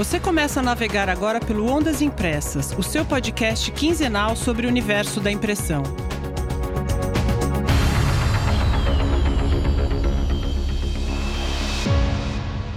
Você começa a navegar agora pelo Ondas Impressas, o seu podcast quinzenal sobre o universo da impressão.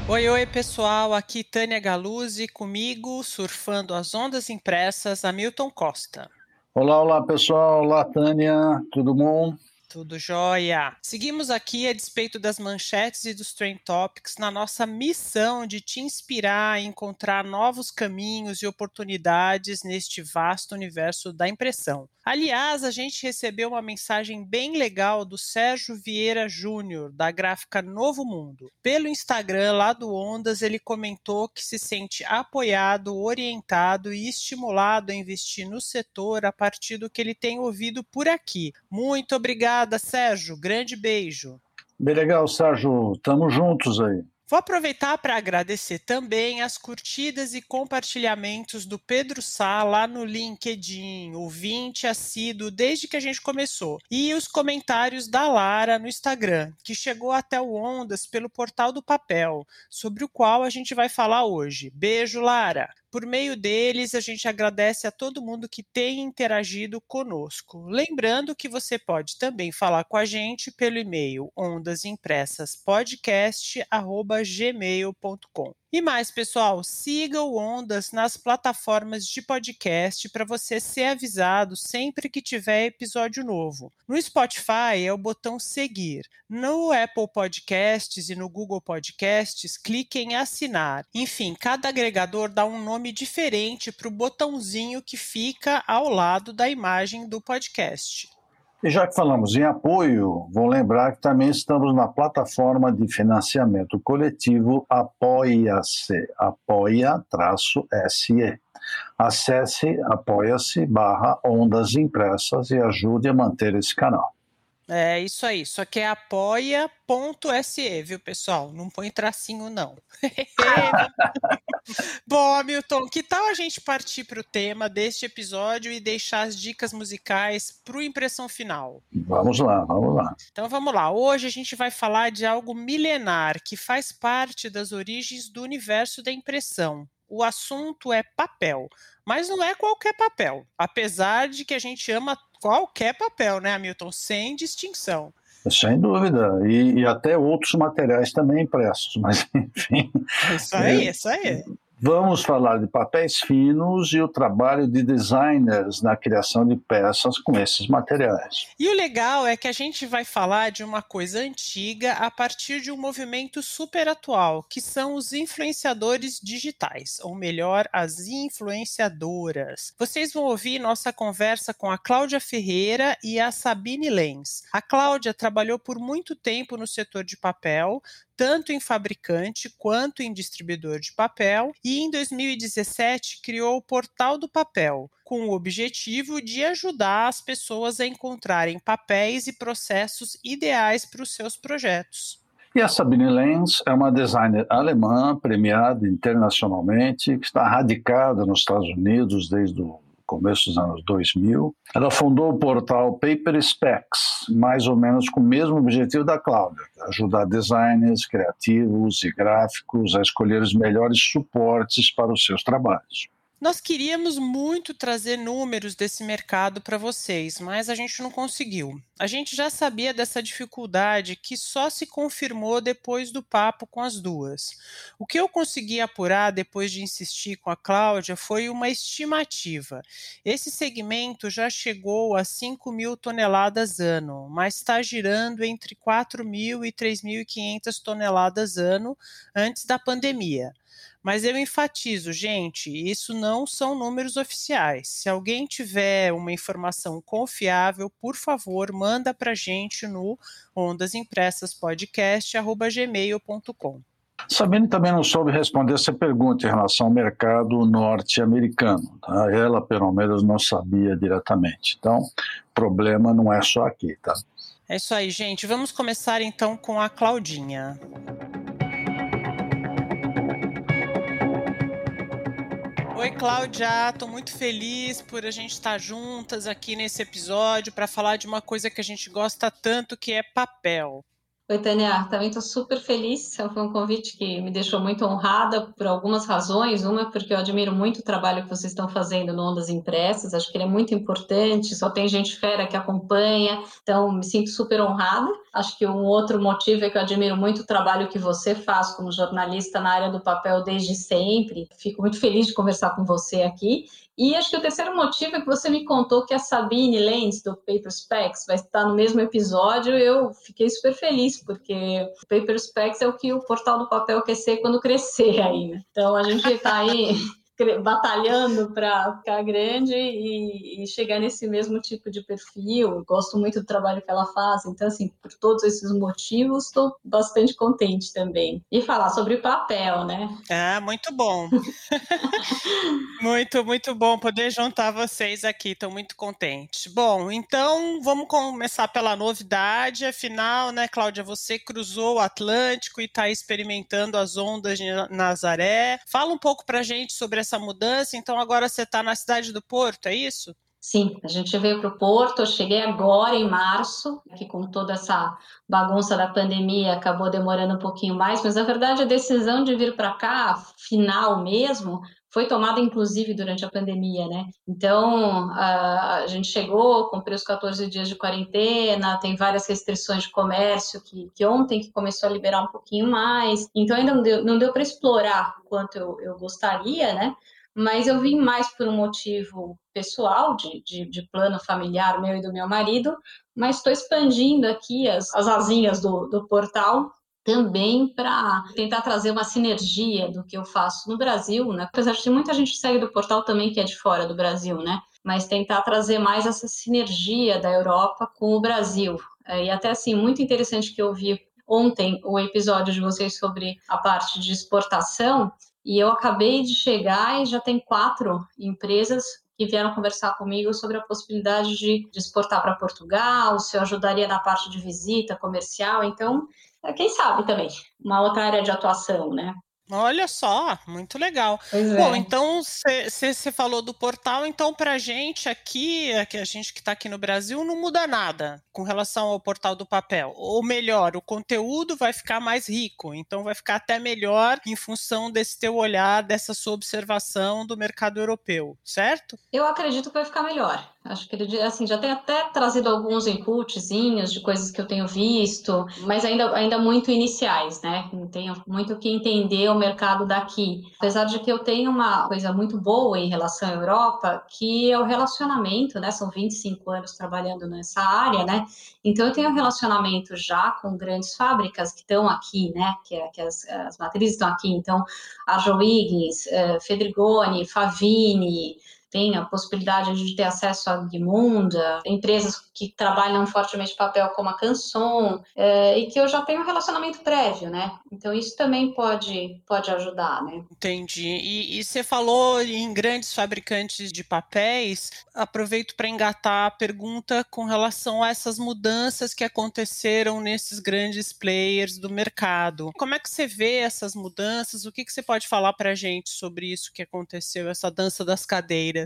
Oi, oi, pessoal. Aqui Tânia Galuzzi, comigo, surfando as ondas impressas, Hamilton Costa. Olá, olá, pessoal. Olá, Tânia. Tudo bom? Tudo jóia! Seguimos aqui a despeito das manchetes e dos Trend Topics na nossa missão de te inspirar a encontrar novos caminhos e oportunidades neste vasto universo da impressão. Aliás, a gente recebeu uma mensagem bem legal do Sérgio Vieira Júnior, da gráfica Novo Mundo. Pelo Instagram lá do Ondas, ele comentou que se sente apoiado, orientado e estimulado a investir no setor a partir do que ele tem ouvido por aqui. Muito obrigada, Sérgio. Grande beijo. Bem legal, Sérgio. Tamo juntos aí. Vou aproveitar para agradecer também as curtidas e compartilhamentos do Pedro Sá lá no LinkedIn, ouvinte assíduo desde que a gente começou, e os comentários da Lara no Instagram, que chegou até o Ondas pelo Portal do Papel, sobre o qual a gente vai falar hoje. Beijo, Lara! Por meio deles, a gente agradece a todo mundo que tem interagido conosco. Lembrando que você pode também falar com a gente pelo e-mail ondasimpressas.podcast@gmail.com. E mais, pessoal, siga o Ondas nas plataformas de podcast para você ser avisado sempre que tiver episódio novo. No Spotify é o botão seguir. No Apple Podcasts e no Google Podcasts, clique em assinar. Enfim, cada agregador dá um nome diferente para o botãozinho que fica ao lado da imagem do podcast. E já que falamos em apoio, vou lembrar que também estamos na plataforma de financiamento coletivo Apoia-se, apoia-se. Acesse apoia-se barra ondas impressas e ajude a manter esse canal. É isso aí, só que é apoia.se, viu, pessoal? Não põe tracinho, não. Bom, Hamilton, que tal a gente partir para o tema deste episódio e deixar as dicas musicais para o impressão final? Vamos lá, vamos lá. Então vamos lá. Hoje a gente vai falar de algo milenar que faz parte das origens do universo da impressão. O assunto é papel, mas não é qualquer papel, apesar de que a gente ama qualquer papel, né, Hamilton? Sem distinção. Sem dúvida, e, e, até outros materiais também impressos, mas enfim. Isso aí, é, isso aí. Vamos falar de papéis finos e o trabalho de designers na criação de peças com esses materiais. E o legal é que a gente vai falar de uma coisa antiga a partir de um movimento super atual, que são os influenciadores digitais, ou melhor, as influenciadoras. Vocês vão ouvir nossa conversa com a Cláudia Ferreira e a Sabine Lenz. A Cláudia trabalhou por muito tempo no setor de papel, tanto em fabricante quanto em distribuidor de papel, e em 2017 criou o Portal do Papel, com o objetivo de ajudar as pessoas a encontrarem papéis e processos ideais para os seus projetos. E a Sabine Lenz é uma designer alemã premiada internacionalmente, que está radicada nos Estados Unidos desde o começo dos anos 2000. Ela fundou o portal Paper Specs, mais ou menos com o mesmo objetivo da Cláudia, ajudar designers, criativos e gráficos a escolher os melhores suportes para os seus trabalhos. Nós queríamos muito trazer números desse mercado para vocês, mas a gente não conseguiu. A gente já sabia dessa dificuldade que só se confirmou depois do papo com as duas. O que eu consegui apurar depois de insistir com a Cláudia foi uma estimativa. Esse segmento já chegou a 5 mil toneladas ano, mas está girando entre 4 mil e 3.500 toneladas ano antes da pandemia. Mas eu enfatizo, gente, isso não são números oficiais. Se alguém tiver uma informação confiável, por favor, manda para gente no ondasimpressaspodcast@gmail.com. Sabine também não soube responder essa pergunta em relação ao mercado norte-americano. Tá? Ela, pelo menos, não sabia diretamente. Então, o problema não é só aqui, tá? É isso aí, gente. Vamos começar então com a Claudinha. Oi, Cláudia. Estou muito feliz por a gente estar juntas aqui nesse episódio para falar de uma coisa que a gente gosta tanto, que é papel. Oi, Tânia, também estou super feliz. Foi um convite que me deixou muito honrada por algumas razões. Uma, porque eu admiro muito o trabalho que vocês estão fazendo no Ondas Impressas, acho que ele é muito importante, só tem gente fera que acompanha, então me sinto super honrada. Acho que um outro motivo é que eu admiro muito o trabalho que você faz como jornalista na área do papel desde sempre. Fico muito feliz de conversar com você aqui e acho que o terceiro motivo é que você me contou que a Sabine Lenz, do Paper Specs, vai estar no mesmo episódio. Eu fiquei super feliz, porque o Paper Specs é o que o portal do papel quer ser quando crescer aí, né? Então a gente está aí batalhando para ficar grande e, e, chegar nesse mesmo tipo de perfil. Gosto muito do trabalho que ela faz, então, assim, por todos esses motivos, estou bastante contente também. E falar sobre papel, né? Ah, muito bom. muito, muito bom poder juntar vocês aqui, estou muito contente. Bom, então vamos começar pela novidade. Afinal, né, Cláudia, você cruzou o Atlântico e está experimentando as ondas de Nazaré. Fala um pouco para gente sobre essa mudança, então agora você está na cidade do Porto, é isso? Sim, a gente veio para o Porto, eu cheguei agora em março, que com toda essa bagunça da pandemia acabou demorando um pouquinho mais, mas na verdade a decisão de vir para cá, final mesmo, foi tomada inclusive durante a pandemia, né? Então, a, gente chegou, cumpriu os 14 dias de quarentena, tem várias restrições de comércio que, que ontem que começou a liberar um pouquinho mais, então ainda não deu, não deu para explorar quanto eu, eu gostaria, né? Mas eu vim mais por um motivo pessoal, de, de, de plano familiar meu e do meu marido, mas estou expandindo aqui as, as asinhas do, do portal também para tentar trazer uma sinergia do que eu faço no Brasil, né? Apesar de muita gente segue do portal também que é de fora do Brasil, né? Mas tentar trazer mais essa sinergia da Europa com o Brasil. É, e até assim, muito interessante que eu vi ontem o episódio de vocês sobre a parte de exportação, e eu acabei de chegar e já tem quatro empresas que vieram conversar comigo sobre a possibilidade de, de exportar para Portugal, se eu ajudaria na parte de visita comercial. Então, quem sabe também, uma outra área de atuação, né? Olha só, muito legal. Pois Bom, é. então você falou do portal, então para a gente aqui, a gente que está aqui no Brasil, não muda nada com relação ao portal do papel. Ou melhor, o conteúdo vai ficar mais rico, então vai ficar até melhor em função desse teu olhar, dessa sua observação do mercado europeu, certo? Eu acredito que vai ficar melhor. Acho que ele assim, já tem até trazido alguns inputzinhos de coisas que eu tenho visto, mas ainda, ainda muito iniciais, né? Tenho muito que entender o mercado daqui. Apesar de que eu tenho uma coisa muito boa em relação à Europa, que é o relacionamento, né? São 25 anos trabalhando nessa área, né? Então eu tenho um relacionamento já com grandes fábricas que estão aqui, né? Que, é, que as, as matrizes estão aqui. Então, Arjo Wiggins, eh, Fedrigoni, Favini, tem a possibilidade de ter acesso à Guimunda, empresas que trabalham fortemente papel como a Canson, é, e que eu já tenho um relacionamento prévio, né? Então isso também pode, pode ajudar, né? Entendi. E, e você falou em grandes fabricantes de papéis, aproveito para engatar a pergunta com relação a essas mudanças que aconteceram nesses grandes players do mercado. Como é que você vê essas mudanças? O que, que você pode falar para a gente sobre isso que aconteceu, essa dança das cadeiras?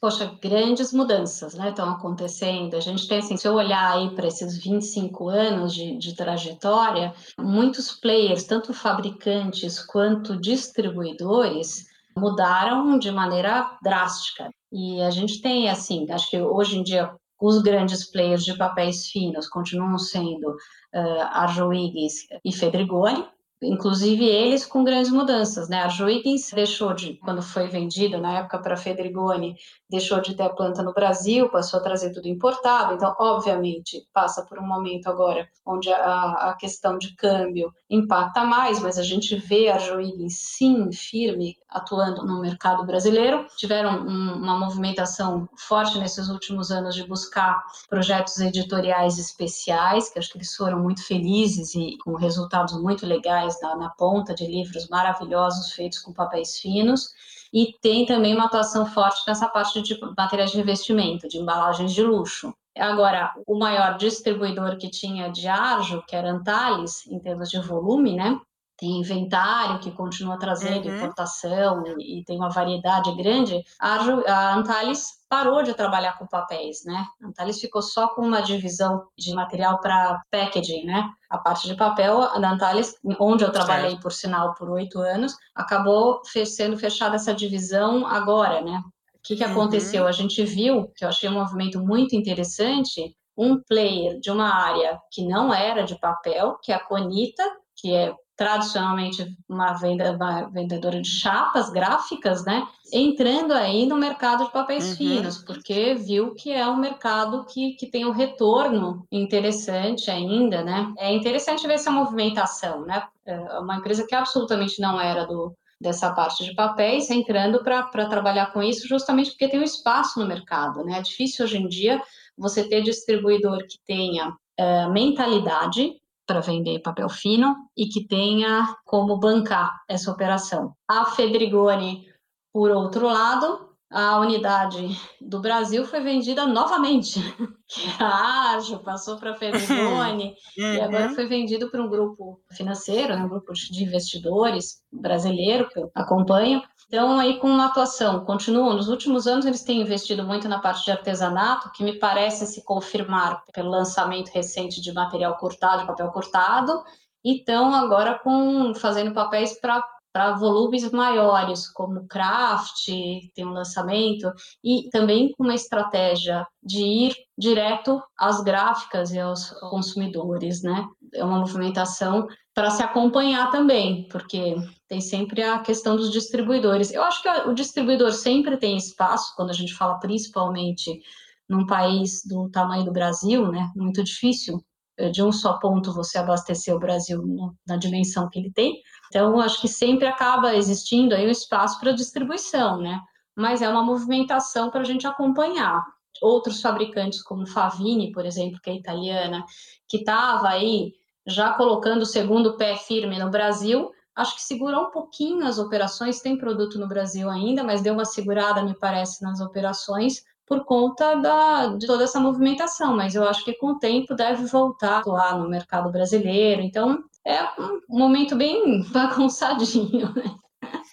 Poxa, grandes mudanças né, estão acontecendo. A gente tem, assim, se eu olhar aí para esses 25 anos de, de trajetória, muitos players, tanto fabricantes quanto distribuidores, mudaram de maneira drástica. E a gente tem, assim, acho que hoje em dia os grandes players de papéis finos continuam sendo uh, Arjo e Fedrigoni, inclusive eles com grandes mudanças, né? A Juigens deixou de, quando foi vendido na época para Fedrigoni, deixou de ter a planta no Brasil, passou a trazer tudo importado, então, obviamente, passa por um momento agora onde a, a questão de câmbio impacta mais, mas a gente vê a Juigens sim firme atuando no mercado brasileiro, tiveram um, uma movimentação forte nesses últimos anos de buscar projetos editoriais especiais, que acho que eles foram muito felizes e com resultados muito legais na, na ponta de livros maravilhosos feitos com papéis finos e tem também uma atuação forte nessa parte de materiais de revestimento, de embalagens de luxo. Agora, o maior distribuidor que tinha de Arjo, que era Antares, em termos de volume, né? Tem inventário que continua trazendo uhum. importação e, e, tem uma variedade grande, a, a Antalis parou de trabalhar com papéis, né? A Antalis ficou só com uma divisão de material para packaging, né? A parte de papel, a Antalis, onde eu trabalhei, certo. por sinal, por oito anos, acabou sendo fechada essa divisão agora, né? O que, que uhum. aconteceu? A gente viu, que eu achei um movimento muito interessante, um player de uma área que não era de papel, que é a Conita, que é tradicionalmente uma, venda, uma vendedora de chapas gráficas, né? Entrando aí no mercado de papéis uhum. finos, porque viu que é um mercado que, que tem um retorno interessante ainda, né? É interessante ver essa movimentação, né? É uma empresa que absolutamente não era do, dessa parte de papéis, entrando para trabalhar com isso, justamente porque tem um espaço no mercado, né? É difícil hoje em dia você ter distribuidor que tenha uh, mentalidade para vender papel fino e que tenha como bancar essa operação. A Fedrigoni, por outro lado, a unidade do Brasil foi vendida novamente. a Arjo passou para a Fedrigoni uhum. e agora foi vendido para um grupo financeiro, né, um grupo de investidores brasileiro que eu acompanho, então, aí com uma atuação, continuam. Nos últimos anos, eles têm investido muito na parte de artesanato, que me parece se confirmar pelo lançamento recente de material cortado, de papel cortado, e estão agora com, fazendo papéis para para volumes maiores, como craft, tem um lançamento, e também com uma estratégia de ir direto às gráficas e aos consumidores, né? É uma movimentação para se acompanhar também, porque tem sempre a questão dos distribuidores. Eu acho que o distribuidor sempre tem espaço, quando a gente fala principalmente num país do tamanho do Brasil, né? Muito difícil eh, de um só ponto você abastecer o Brasil na dimensão que ele tem. Então, acho que sempre acaba existindo aí um espaço para distribuição, né? Mas é uma movimentação para a gente acompanhar. Outros fabricantes, como Favini, por exemplo, que é italiana, que estava aí já colocando o segundo pé firme no Brasil, acho que segurou um pouquinho as operações, tem produto no Brasil ainda, mas deu uma segurada, me parece, nas operações, por conta da, de toda essa movimentação, mas eu acho que com o tempo deve voltar atuar no mercado brasileiro. Então, é um momento bem bagunçadinho, né?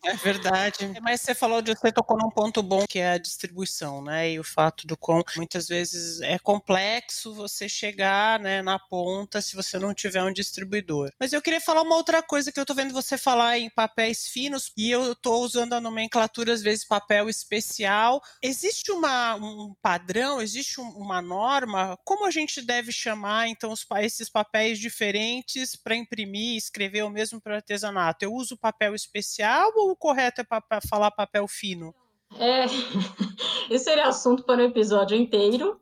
É verdade. Mas você falou de você tocou num ponto bom que é a distribuição, né? E o fato do quão muitas vezes é complexo você chegar, né, na ponta se você não tiver um distribuidor. Mas eu queria falar uma outra coisa que eu tô vendo você falar em papéis finos e eu tô usando a nomenclatura às vezes papel especial. Existe uma, um padrão, existe um, uma norma? Como a gente deve chamar então os, esses papéis diferentes para imprimir, escrever ou mesmo para artesanato? Eu uso papel especial ou o correto é pa falar papel fino? É, esse seria assunto para um episódio inteiro.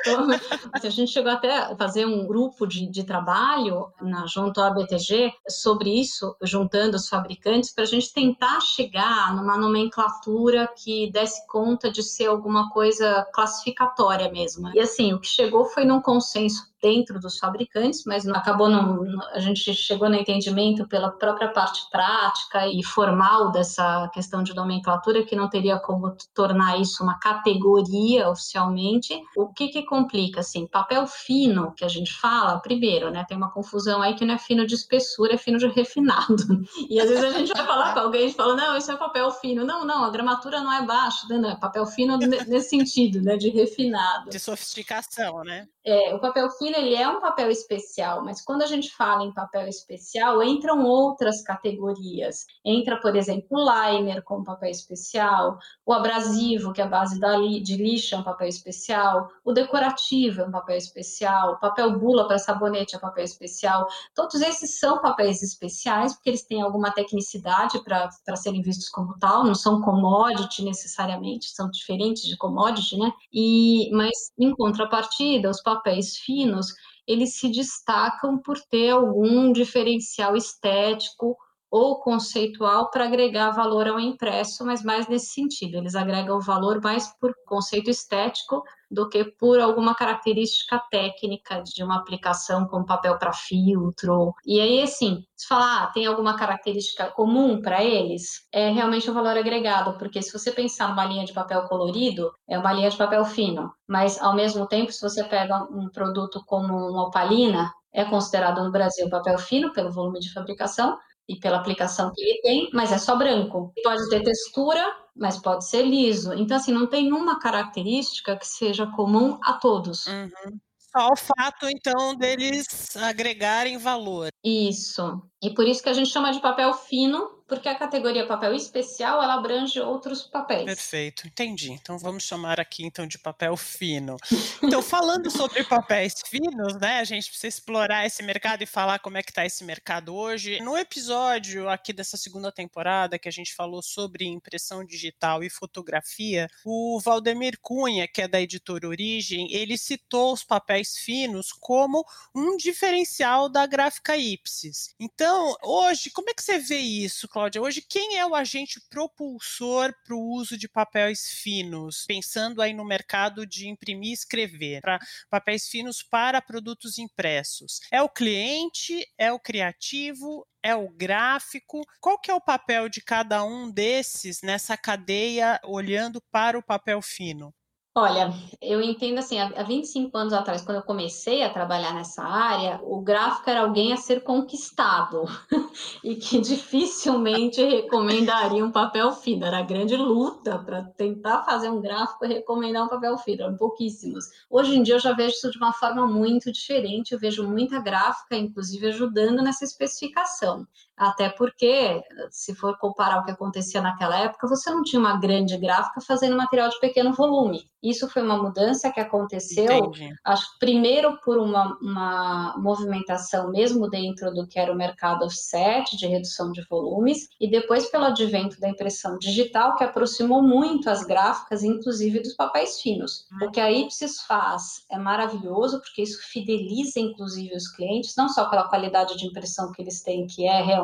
Então, a gente chegou até a fazer um grupo de, de trabalho na, junto à BTG sobre isso, juntando os fabricantes, para a gente tentar chegar numa nomenclatura que desse conta de ser alguma coisa classificatória mesmo. E assim, o que chegou foi num consenso dentro dos fabricantes, mas acabou não, a gente chegou no entendimento pela própria parte prática e formal dessa questão de nomenclatura que não teria como tornar isso uma categoria oficialmente. O que que complica assim? Papel fino que a gente fala, primeiro, né, tem uma confusão aí que não é fino de espessura, é fino de refinado. E às vezes a gente vai falar com alguém e fala: "Não, isso é papel fino". Não, não, a gramatura não é baixa, não, é papel fino nesse sentido, né, de refinado. De sofisticação, né? É, o papel fino ele é um papel especial, mas quando a gente fala em papel especial, entram outras categorias. Entra, por exemplo, o liner como papel especial, o abrasivo, que é a base da li de lixa, é um papel especial, o decorativo é um papel especial, o papel bula para sabonete é um papel especial. Todos esses são papéis especiais, porque eles têm alguma tecnicidade para serem vistos como tal, não são commodity necessariamente, são diferentes de commodity, né? E, mas, em contrapartida, os papéis finos, eles se destacam por ter algum diferencial estético ou conceitual para agregar valor ao impresso, mas mais nesse sentido. Eles agregam valor mais por conceito estético do que por alguma característica técnica de uma aplicação com papel para filtro. E aí, assim, se falar, ah, tem alguma característica comum para eles, é realmente um valor agregado, porque se você pensar numa linha de papel colorido, é uma linha de papel fino, mas ao mesmo tempo, se você pega um produto como uma opalina, é considerado no Brasil papel fino pelo volume de fabricação, e pela aplicação que ele tem, mas é só branco. Pode ter textura, mas pode ser liso. Então, assim, não tem uma característica que seja comum a todos. Uhum. Só o fato, então, deles agregarem valor. Isso. E por isso que a gente chama de papel fino, porque a categoria papel especial ela abrange outros papéis. Perfeito, entendi. Então vamos chamar aqui então de papel fino. Então falando sobre papéis finos, né, a gente precisa explorar esse mercado e falar como é que está esse mercado hoje. No episódio aqui dessa segunda temporada que a gente falou sobre impressão digital e fotografia, o Valdemir Cunha, que é da editora Origem, ele citou os papéis finos como um diferencial da gráfica Ipsis. Então, hoje, como é que você vê isso? Cláudia, hoje quem é o agente propulsor para o uso de papéis finos? Pensando aí no mercado de imprimir e escrever, para papéis finos para produtos impressos. É o cliente? É o criativo? é o gráfico? Qual que é o papel de cada um desses nessa cadeia olhando para o papel fino? Olha, eu entendo assim, há 25 anos atrás, quando eu comecei a trabalhar nessa área, o gráfico era alguém a ser conquistado e que dificilmente recomendaria um papel fino. Era grande luta para tentar fazer um gráfico e recomendar um papel fino, eram pouquíssimos. Hoje em dia eu já vejo isso de uma forma muito diferente, eu vejo muita gráfica, inclusive, ajudando nessa especificação. Até porque, se for comparar o que acontecia naquela época, você não tinha uma grande gráfica fazendo material de pequeno volume. Isso foi uma mudança que aconteceu, Entendi. acho primeiro por uma, uma movimentação mesmo dentro do que era o mercado offset, de redução de volumes, e depois pelo advento da impressão digital, que aproximou muito as gráficas, inclusive dos papéis finos. O que a Ipsis faz é maravilhoso, porque isso fideliza, inclusive, os clientes, não só pela qualidade de impressão que eles têm, que é realmente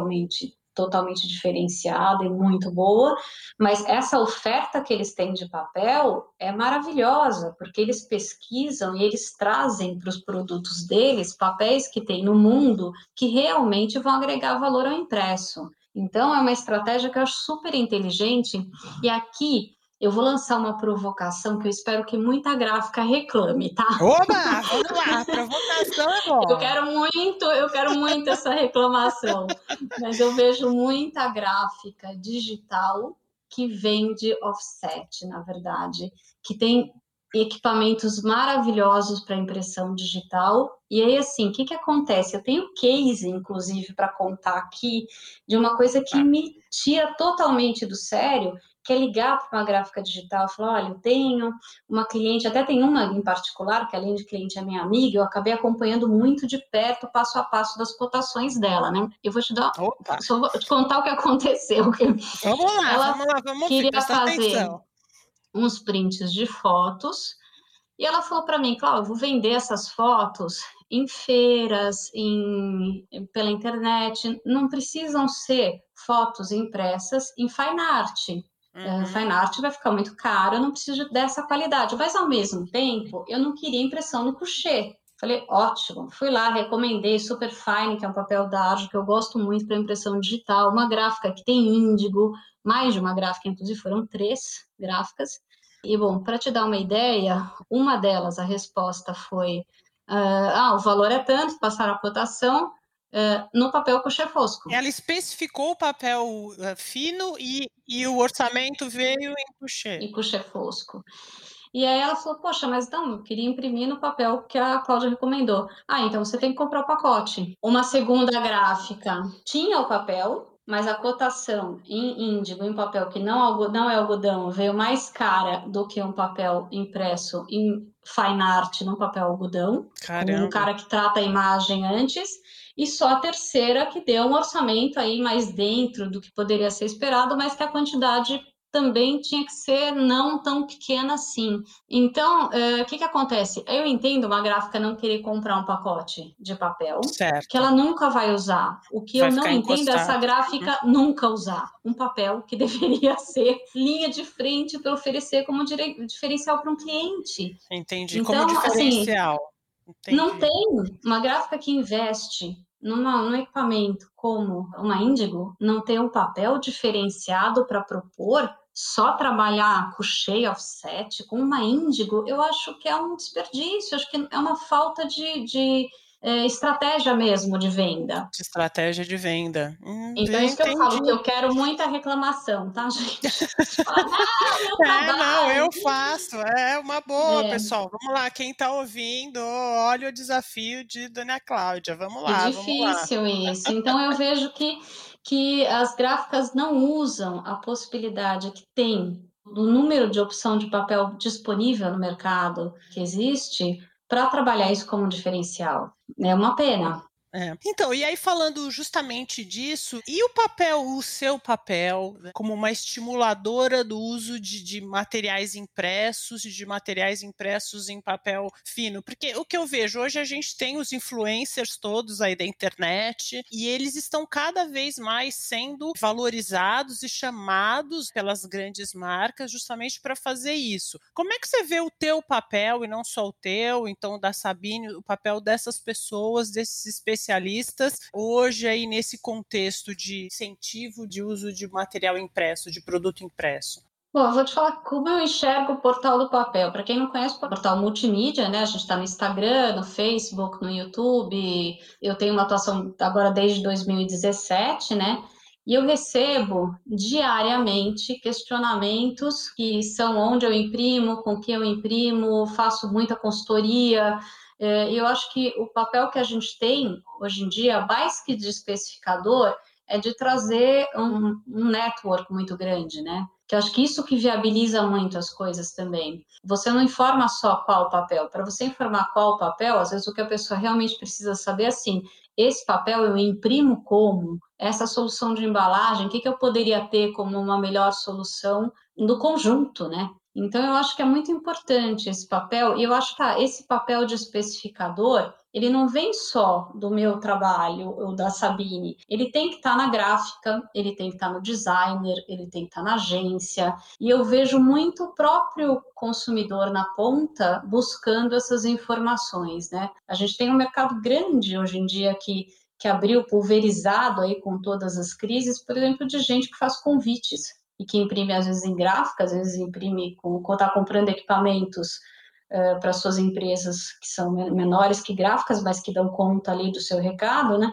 totalmente diferenciada e muito boa, mas essa oferta que eles têm de papel é maravilhosa, porque eles pesquisam e eles trazem para os produtos deles papéis que tem no mundo que realmente vão agregar valor ao impresso. Então, é uma estratégia que eu acho super inteligente, e aqui eu vou lançar uma provocação que eu espero que muita gráfica reclame, tá? Oba! Vamos lá, provocação é bom. Eu quero muito, eu quero muito essa reclamação. Mas eu vejo muita gráfica digital que vende offset, na verdade, que tem equipamentos maravilhosos para impressão digital. E aí, assim, o que, que acontece? Eu tenho case, inclusive, para contar aqui, de uma coisa que me tira totalmente do sério, quer ligar para uma gráfica digital e falar, olha, eu tenho uma cliente, até tem uma em particular, que além de cliente é minha amiga, eu acabei acompanhando muito de perto, passo a passo das cotações dela, né? Eu vou te dar, Opa. só vou te contar o que aconteceu. Vamos lá, ela vamos lá, vamos queria fazer atenção. uns prints de fotos, e ela falou para mim, Cláudia, eu vou vender essas fotos em feiras, em, pela internet, não precisam ser fotos impressas em fine art. Uhum. Uh, fine art vai ficar muito caro, eu não preciso dessa qualidade. Mas, ao mesmo tempo, eu não queria impressão no coucher. Falei, ótimo. Fui lá, recomendei Super Fine, que é um papel da Arjo que eu gosto muito para impressão digital. Uma gráfica que tem índigo, mais de uma gráfica, inclusive foram três gráficas. E, bom, para te dar uma ideia, uma delas, a resposta foi: uh, ah, o valor é tanto, passaram a cotação, Uh, no papel coxê fosco. Ela especificou o papel uh, fino e, e o orçamento veio em coxê. Em coxê fosco. E aí ela falou, poxa, mas então, eu queria imprimir no papel que a Cláudia recomendou. Ah, então você tem que comprar o pacote. Uma segunda gráfica tinha o papel, mas a cotação em índigo, em papel que não, não é algodão, veio mais cara do que um papel impresso em fine art no papel algodão. Caramba. Um cara que trata a imagem antes e só a terceira que deu um orçamento aí mais dentro do que poderia ser esperado, mas que a quantidade também tinha que ser não tão pequena assim. Então, eh, o uh, que, que acontece? Eu entendo uma gráfica não querer comprar um pacote de papel certo. que ela nunca vai usar. O que vai eu não entendo é essa gráfica uhum. nunca usar um papel que deveria ser linha de frente para oferecer como diferencial para um cliente. Entendi, então, como assim, diferencial. Assim, não tem uma gráfica que investe numa, num equipamento como uma Índigo, não ter um papel diferenciado para propor, só trabalhar com cheio offset, com uma Índigo, eu acho que é um desperdício, acho que é uma falta de, de, é, estratégia mesmo de venda. De estratégia de venda. Hum, então, é isso que eu falo, que eu quero muita reclamação, tá, gente? Fala, não, é, não, eu faço. É uma boa, é. pessoal. Vamos lá, quem está ouvindo, olha o desafio de Dona Cláudia. Vamos lá. É difícil isso. Então, eu vejo que, que as gráficas não usam a possibilidade que tem do número de opção de papel disponível no mercado que existe para trabalhar isso como um diferencial. É uma pena, é. Então, e aí falando justamente disso, e o papel, o seu papel, né, como uma estimuladora do uso de, de materiais impressos e de materiais impressos em papel fino? Porque o que eu vejo hoje a gente tem os influencers todos aí da internet e eles estão cada vez mais sendo valorizados e chamados pelas grandes marcas justamente para fazer isso. Como é que você vê o teu papel e não só o teu, então da Sabine, o papel dessas pessoas, desses especialistas especialistas hoje aí nesse contexto de incentivo de uso de material impresso, de produto impresso? Bom, eu vou te falar como eu enxergo o Portal do Papel. Para quem não conhece, o portal multimídia, né? A gente está no Instagram, no Facebook, no YouTube. Eu tenho uma atuação agora desde 2017, né? E eu recebo diariamente questionamentos que são onde eu imprimo, com que eu imprimo, faço muita consultoria, é, eu acho que o papel que a gente tem hoje em dia, mais que de especificador, é de trazer um, um network muito grande, né? Que acho que isso que viabiliza muito as coisas também. Você não informa só qual o papel. Para você informar qual o papel, às vezes o que a pessoa realmente precisa saber é assim: esse papel eu imprimo como? Essa solução de embalagem, o que, que eu poderia ter como uma melhor solução no conjunto, né? Então, eu acho que é muito importante esse papel, e eu acho que tá, esse papel de especificador, ele não vem só do meu trabalho ou da Sabine, ele tem que estar tá na gráfica, ele tem que estar tá no designer, ele tem que estar tá na agência, e eu vejo muito o próprio consumidor na ponta buscando essas informações, né? A gente tem um mercado grande hoje em dia que que abriu pulverizado aí com todas as crises, por exemplo, de gente que faz convites e que imprime às vezes em gráfica, às vezes imprime quando está comprando equipamentos uh, para suas empresas que são menores que gráficas, mas que dão conta ali do seu recado, né?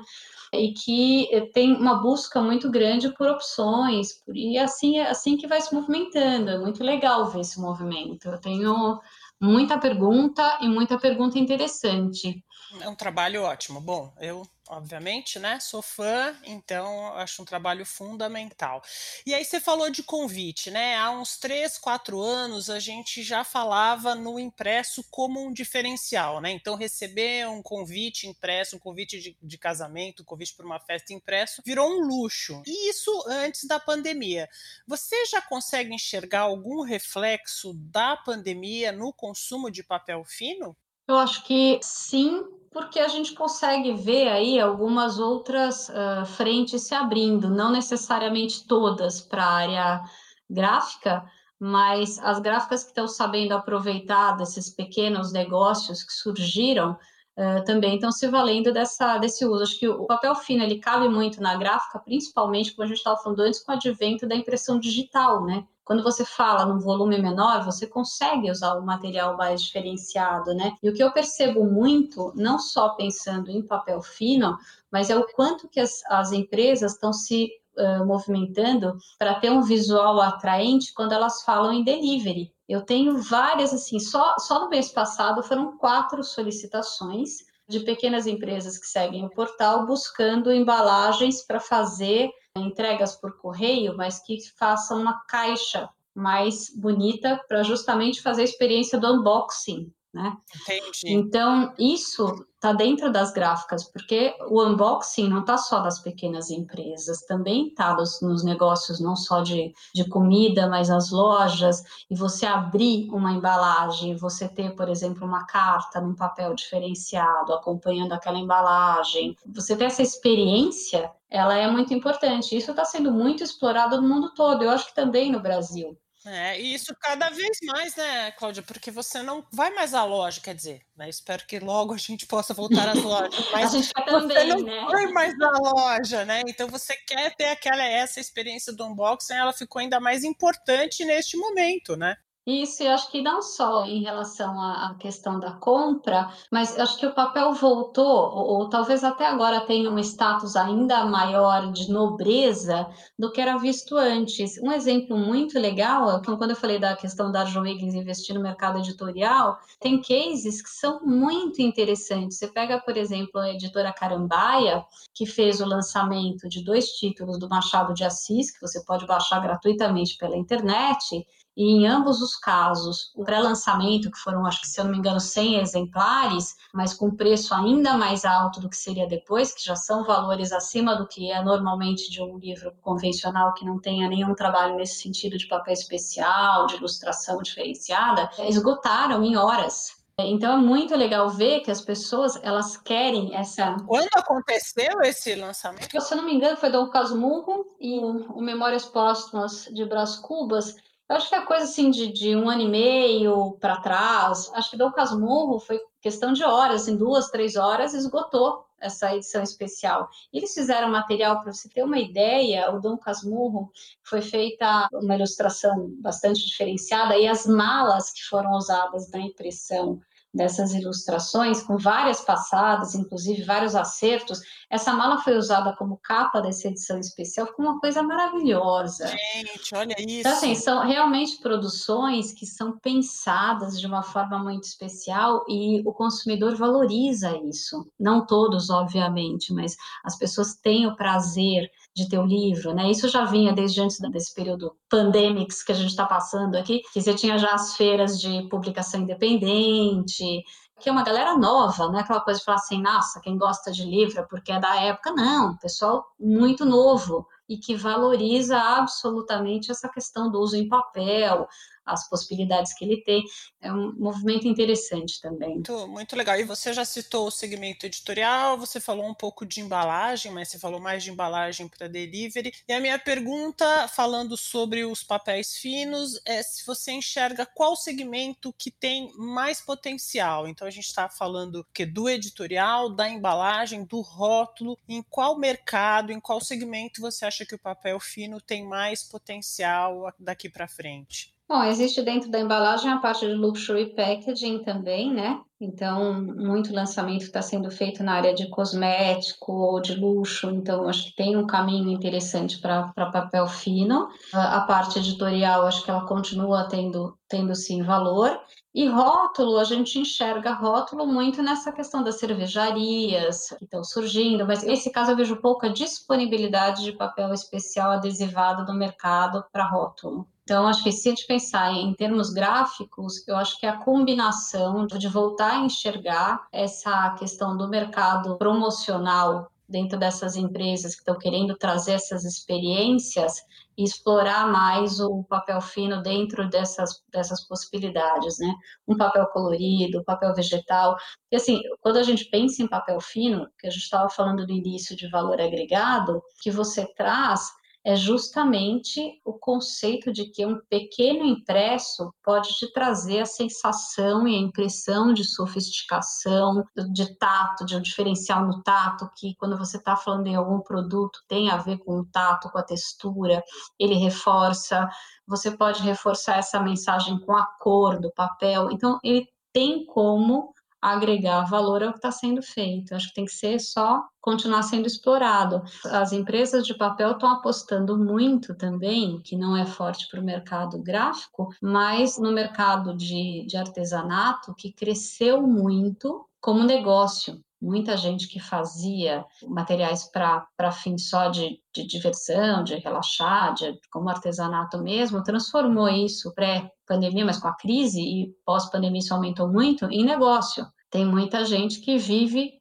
E que eh, tem uma busca muito grande por opções, e assim é assim que vai se movimentando. É muito legal ver esse movimento. Eu tenho muita pergunta e muita pergunta interessante. É um trabalho ótimo. Bom, eu obviamente, né? Sou fã, então acho um trabalho fundamental. E aí você falou de convite, né? Há uns três, quatro anos a gente já falava no impresso como um diferencial, né? Então receber um convite impresso, um convite de, de casamento, um convite para uma festa impresso, virou um luxo. E isso antes da pandemia. Você já consegue enxergar algum reflexo da pandemia no consumo de papel fino? Eu acho que sim, porque a gente consegue ver aí algumas outras uh, frentes se abrindo, não necessariamente todas para a área gráfica, mas as gráficas que estão sabendo aproveitar desses pequenos negócios que surgiram uh, também estão se valendo dessa, desse uso. Acho que o papel fino ele cabe muito na gráfica, principalmente como a gente estava falando antes, com o advento da impressão digital, né? Quando você fala num volume menor, você consegue usar o material mais diferenciado, né? E o que eu percebo muito, não só pensando em papel fino, mas é o quanto que as, as empresas estão se uh, movimentando para ter um visual atraente quando elas falam em delivery. Eu tenho várias, assim, só, só no mês passado foram quatro solicitações de pequenas empresas que seguem o portal buscando embalagens para fazer entregas por correio, mas que façam uma caixa mais bonita para justamente fazer a experiência do unboxing, né? Entendi. Então, isso está dentro das gráficas, porque o unboxing não está só das pequenas empresas, também está nos, nos, negócios, não só de, de comida, mas as lojas, e você abrir uma embalagem, você ter, por exemplo, uma carta num papel diferenciado, acompanhando aquela embalagem, você ter essa experiência, ela é muito importante. Isso está sendo muito explorado no mundo todo, eu acho que também no Brasil. É, e isso cada vez mais, né, Cláudia? Porque você não vai mais à loja, quer dizer, né? Espero que logo a gente possa voltar às lojas. Mas a gente também, não né? vai mais à loja, né? Então você quer ter aquela essa experiência do unboxing, ela ficou ainda mais importante neste momento, né? Isso, eu acho que não só em relação à questão da compra, mas acho que o papel voltou, ou, ou, talvez até agora tenha um status ainda maior de nobreza do que era visto antes. Um exemplo muito legal é quando eu falei da questão da Arjun Wiggins investir no mercado editorial, tem cases que são muito interessantes. Você pega, por exemplo, a editora Carambaia, que fez o lançamento de dois títulos do Machado de Assis, que você pode baixar gratuitamente pela internet, e em ambos os casos, o pré-lançamento, que foram, acho que se eu não me engano, 100 exemplares, mas com preço ainda mais alto do que seria depois, que já são valores acima do que é normalmente de um livro convencional que não tenha nenhum trabalho nesse sentido de papel especial, de ilustração diferenciada, esgotaram em horas. Então é muito legal ver que as pessoas elas querem essa. Quando aconteceu esse lançamento? Se eu não me engano, foi Dom Casmurro e o Memórias Póstumas de Brás Cubas eu acho que é coisa assim de, de um ano e meio para trás. Acho que Dom Casmurro foi questão de horas, assim, duas, três horas, esgotou essa edição especial. Eles fizeram material, para você ter uma ideia, o Dom Casmurro foi feita uma ilustração bastante diferenciada e as malas que foram usadas na impressão dessas ilustrações, com várias passadas, inclusive vários acertos. Essa mala foi usada como capa dessa edição especial, ficou uma coisa maravilhosa. Gente, olha isso. Então, assim, são realmente produções que são pensadas de uma forma muito especial e o consumidor valoriza isso. Não todos, obviamente, mas as pessoas têm o prazer de ter o livro, né? Isso já vinha desde antes desse período pandemics que a gente está passando aqui, que você tinha já as feiras de publicação independente, que é uma galera nova, não é aquela coisa de falar assim, nossa, quem gosta de livro é porque é da época, não, pessoal muito novo e que valoriza absolutamente essa questão do uso em papel, as possibilidades que ele tem. É um movimento interessante também. Muito, muito legal. E você já citou o segmento editorial, você falou um pouco de embalagem, mas você falou mais de embalagem para delivery. E a minha pergunta, falando sobre os papéis finos, é se você enxerga qual segmento que tem mais potencial. Então a gente está falando que do editorial, da embalagem, do rótulo, em qual mercado, em qual segmento você acha que o papel fino tem mais potencial daqui para frente? Bom, existe dentro da embalagem a parte de luxury packaging também, né? Então, muito lançamento está sendo feito na área de cosmético ou de luxo, então acho que tem um caminho interessante para papel fino. A parte editorial, acho que ela continua tendo, tendo sim valor. E rótulo, a gente enxerga rótulo muito nessa questão das cervejarias que estão surgindo, mas nesse caso eu vejo pouca disponibilidade de papel especial adesivado no mercado para rótulo. Então, acho que se a gente pensar em termos gráficos, eu acho que a combinação de voltar a enxergar essa questão do mercado promocional dentro dessas empresas que estão querendo trazer essas experiências e explorar mais o papel fino dentro dessas, dessas possibilidades, né? Um papel colorido, papel vegetal. E assim, quando a gente pensa em papel fino, que a gente estava falando no início de valor agregado, que você traz é justamente o conceito de que um pequeno impresso pode te trazer a sensação e a impressão de sofisticação, de tato, de um diferencial no tato, que quando você está falando em algum produto tem a ver com o tato, com a textura, ele reforça. Você pode reforçar essa mensagem com a cor do papel. Então, ele tem como agregar valor ao que está sendo feito. Acho que tem que ser só continuar sendo explorado. As empresas de papel estão apostando muito também, que não é forte para o mercado gráfico, mas no mercado de, de artesanato, que cresceu muito como negócio muita gente que fazia materiais para fim só de, de, diversão, de relaxar, de, como artesanato mesmo, transformou isso pré-pandemia, mas com a crise e pós-pandemia isso aumentou muito, em negócio. Tem muita gente que vive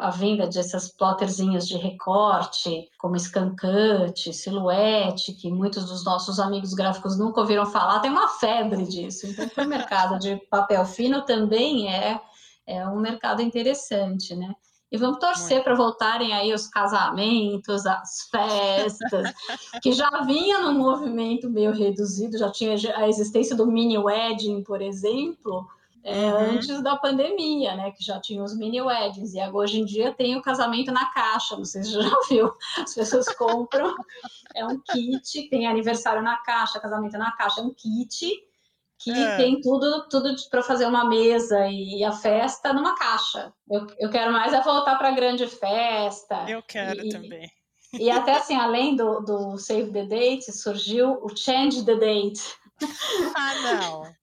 a venda dessas plotterzinhas de recorte, como escancante, silhuete, que muitos dos nossos amigos gráficos nunca ouviram falar, tem uma febre disso. Então, o mercado de papel fino também é, é um mercado interessante, né? E vamos torcer para voltarem aí os casamentos, as festas, que já vinha num movimento meio reduzido, já tinha a existência do mini wedding, por exemplo, é, uhum. antes da pandemia, né? Que já tinha os mini weddings. E agora, hoje em dia tem o casamento na caixa, não sei se já viu. As pessoas compram, é um kit, tem aniversário na caixa, casamento na caixa, é um kit que é. tem tudo, tudo para fazer uma mesa e a festa numa caixa. Eu, eu quero mais é voltar para grande festa. Eu quero e, também. E até assim, além do, do Save the Date, surgiu o Change the Date. Ah, não.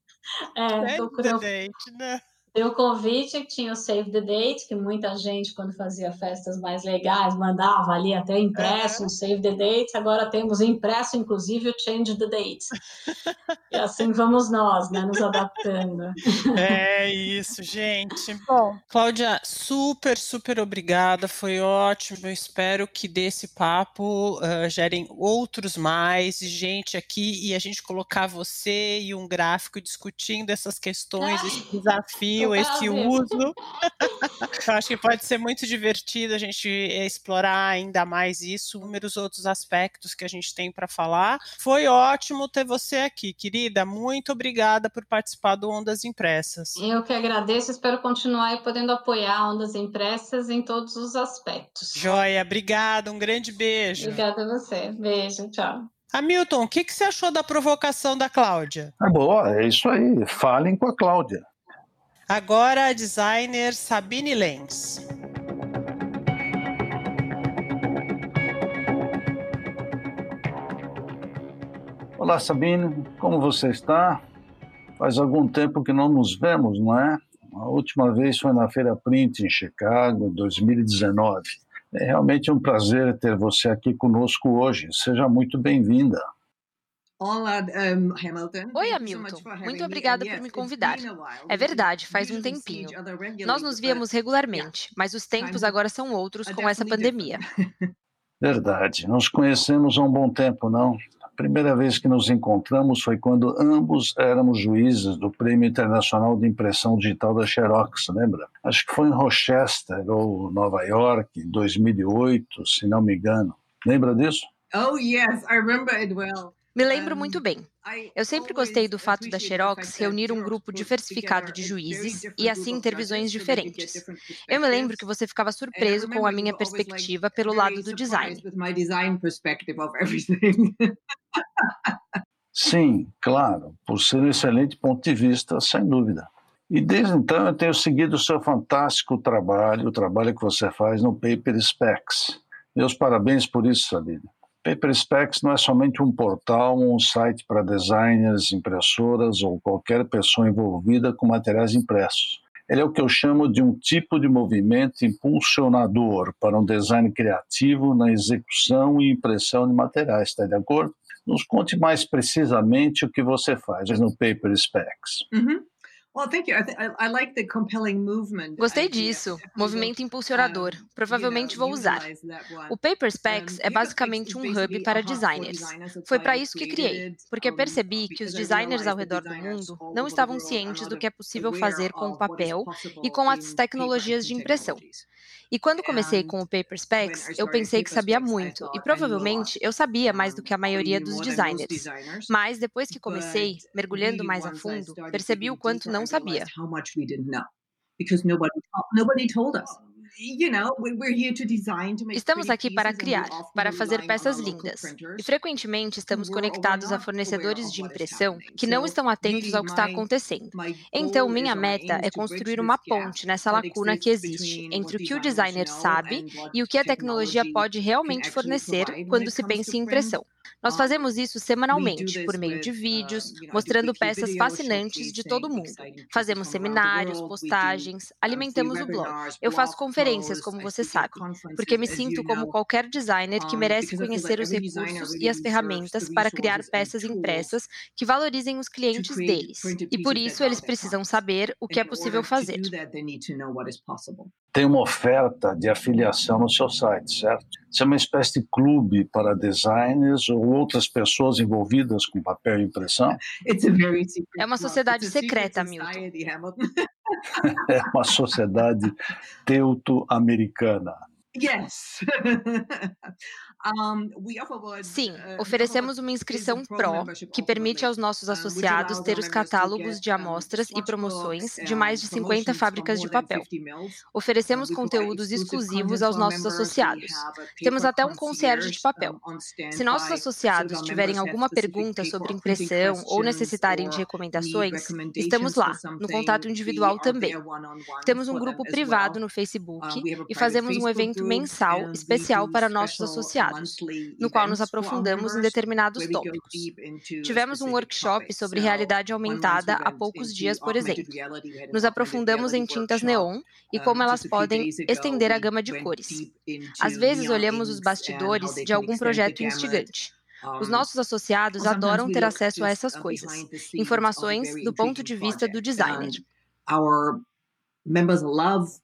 É, Change the Date, né? Tem o convite que tinha o Save the Date, que muita gente, quando fazia festas mais legais, mandava ali até impresso, o Save the Date. Agora temos impresso, inclusive, o Change the Date. e assim vamos nós, né, nos adaptando. É isso, gente. Bom, Cláudia, super, super obrigada. Foi ótimo. Eu espero que desse papo uh, gerem outros mais, gente aqui, e a gente colocar você e um gráfico discutindo essas questões, esse desafio esse uso. Eu acho que pode ser muito divertido a gente explorar ainda mais isso, inúmeros outros aspectos que a gente tem para falar. Foi ótimo ter você aqui, querida. Muito obrigada por participar do Ondas Impressas. Eu que agradeço, espero continuar podendo apoiar Ondas Impressas em todos os aspectos. Joia, obrigada, um grande beijo. Obrigada a você. Beijo, tchau. Hamilton, o que, que você achou da provocação da Cláudia? É boa, é isso aí. Falem com a Cláudia. Agora a designer Sabine Lenz. Olá, Sabine, como você está? Faz algum tempo que não nos vemos, não é? A última vez foi na Feira Print em Chicago, em 2019. É realmente um prazer ter você aqui conosco hoje. Seja muito bem-vinda. Olá, um, Hamilton. Oi, Hamilton. Muito obrigada por me convidar. É verdade, faz um tempinho. Nós nos víamos regularmente, mas os tempos agora são outros com essa pandemia. Verdade. Nos conhecemos há um bom tempo, não? A primeira vez que nos encontramos foi quando ambos éramos juízes do Prêmio Internacional de Impressão Digital da Xerox, lembra? Acho que foi em Rochester ou Nova York, em 2008, se não me engano. Lembra disso? Oh, yes, I remember it well. Me lembro muito bem. Eu sempre gostei do fato da Xerox reunir um grupo diversificado de juízes e assim ter visões diferentes. Eu me lembro que você ficava surpreso com a minha perspectiva pelo lado do design. Sim, claro, por ser um excelente ponto de vista, sem dúvida. E desde então eu tenho seguido o seu fantástico trabalho, o trabalho que você faz no Paper Specs. Meus parabéns por isso, Sabine. PaperSpecs não é somente um portal um site para designers, impressoras ou qualquer pessoa envolvida com materiais impressos. Ele é o que eu chamo de um tipo de movimento impulsionador para um design criativo na execução e impressão de materiais, está de acordo? Nos conte mais precisamente o que você faz no Paper Specs. Uhum. Gostei disso. Movimento impulsionador. Provavelmente vou usar. O Paper Specs é basicamente um hub para designers. Foi para isso que criei, porque percebi que os designers ao redor do mundo não estavam cientes do que é possível fazer com o papel e com as tecnologias de impressão. E quando comecei com o Paper Specs, eu pensei que sabia muito, e provavelmente eu sabia mais do que a maioria dos designers. Mas depois que comecei, mergulhando mais a fundo, percebi o quanto não sabia. Estamos aqui para criar, para fazer peças lindas. E frequentemente estamos conectados a fornecedores de impressão que não estão atentos ao que está acontecendo. Então, minha meta é construir uma ponte nessa lacuna que existe entre o que o designer sabe e o que a tecnologia pode realmente fornecer quando se pensa em impressão. Nós fazemos isso semanalmente, por meio de vídeos, mostrando peças fascinantes de todo mundo. Fazemos seminários, postagens, alimentamos o blog. Eu faço conferências, como você sabe, porque me sinto como qualquer designer que merece conhecer os recursos e as ferramentas para criar peças impressas que valorizem os clientes deles. E por isso eles precisam saber o que é possível fazer. Tem uma oferta de afiliação no seu site, certo? Isso é uma espécie de clube para designers ou outras pessoas envolvidas com papel e impressão? É uma sociedade secreta, Milton. é uma sociedade teuto-americana. Yes. Sim, uh, oferecemos uma inscrição Pro, que permite aos nossos associados ter os catálogos de amostras e promoções de mais de 50 fábricas de papel. Oferecemos conteúdos exclusivos aos nossos associados. Temos até um concierge de papel. Se nossos associados tiverem alguma pergunta sobre impressão ou necessitarem de recomendações, estamos lá, no contato individual também. Temos um grupo privado no Facebook uh, e fazemos um evento mensal especial para nossos associados, no qual nos aprofundamos em determinados tópicos. Tivemos um workshop sobre realidade aumentada há poucos dias, por exemplo. Nos aprofundamos em tintas neon e como elas podem estender a gama de cores. Às vezes olhamos os bastidores de algum projeto instigante. Os nossos associados adoram ter acesso a essas coisas, informações do ponto de vista do designer. Our members love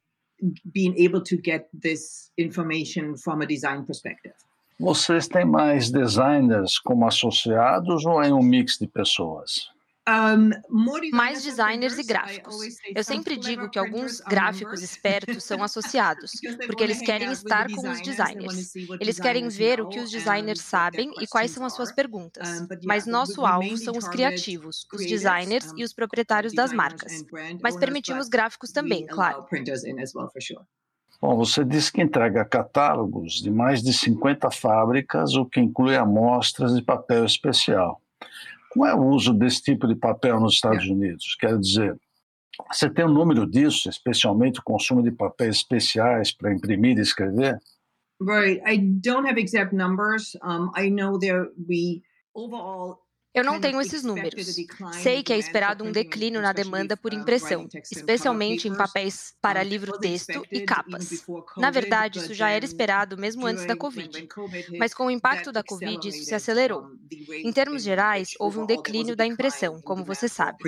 being able to get this information from a design perspective. Vocês têm mais designers como associados ou é um mix de pessoas? mais designers e gráficos. Eu sempre digo que alguns gráficos espertos são associados, porque eles querem estar com os designers. Eles querem ver o que os designers sabem e quais são as suas perguntas. Mas nosso alvo são os criativos, os designers e os proprietários das marcas. Mas permitimos gráficos também, claro. Bom, você disse que entrega catálogos de mais de 50 fábricas, o que inclui amostras de papel especial. Como é o uso desse tipo de papel nos Estados é. Unidos? Quer dizer, você tem um número disso, especialmente o consumo de papéis especiais para imprimir e escrever? Right. I don't have exact numbers. Um, I know that we overall eu não tenho esses números. Sei que é esperado um declínio na demanda por impressão, especialmente em papéis para livro-texto e capas. Na verdade, isso já era esperado mesmo antes da Covid. Mas com o impacto da Covid, isso se acelerou. Em termos gerais, houve um declínio da impressão, como você sabe.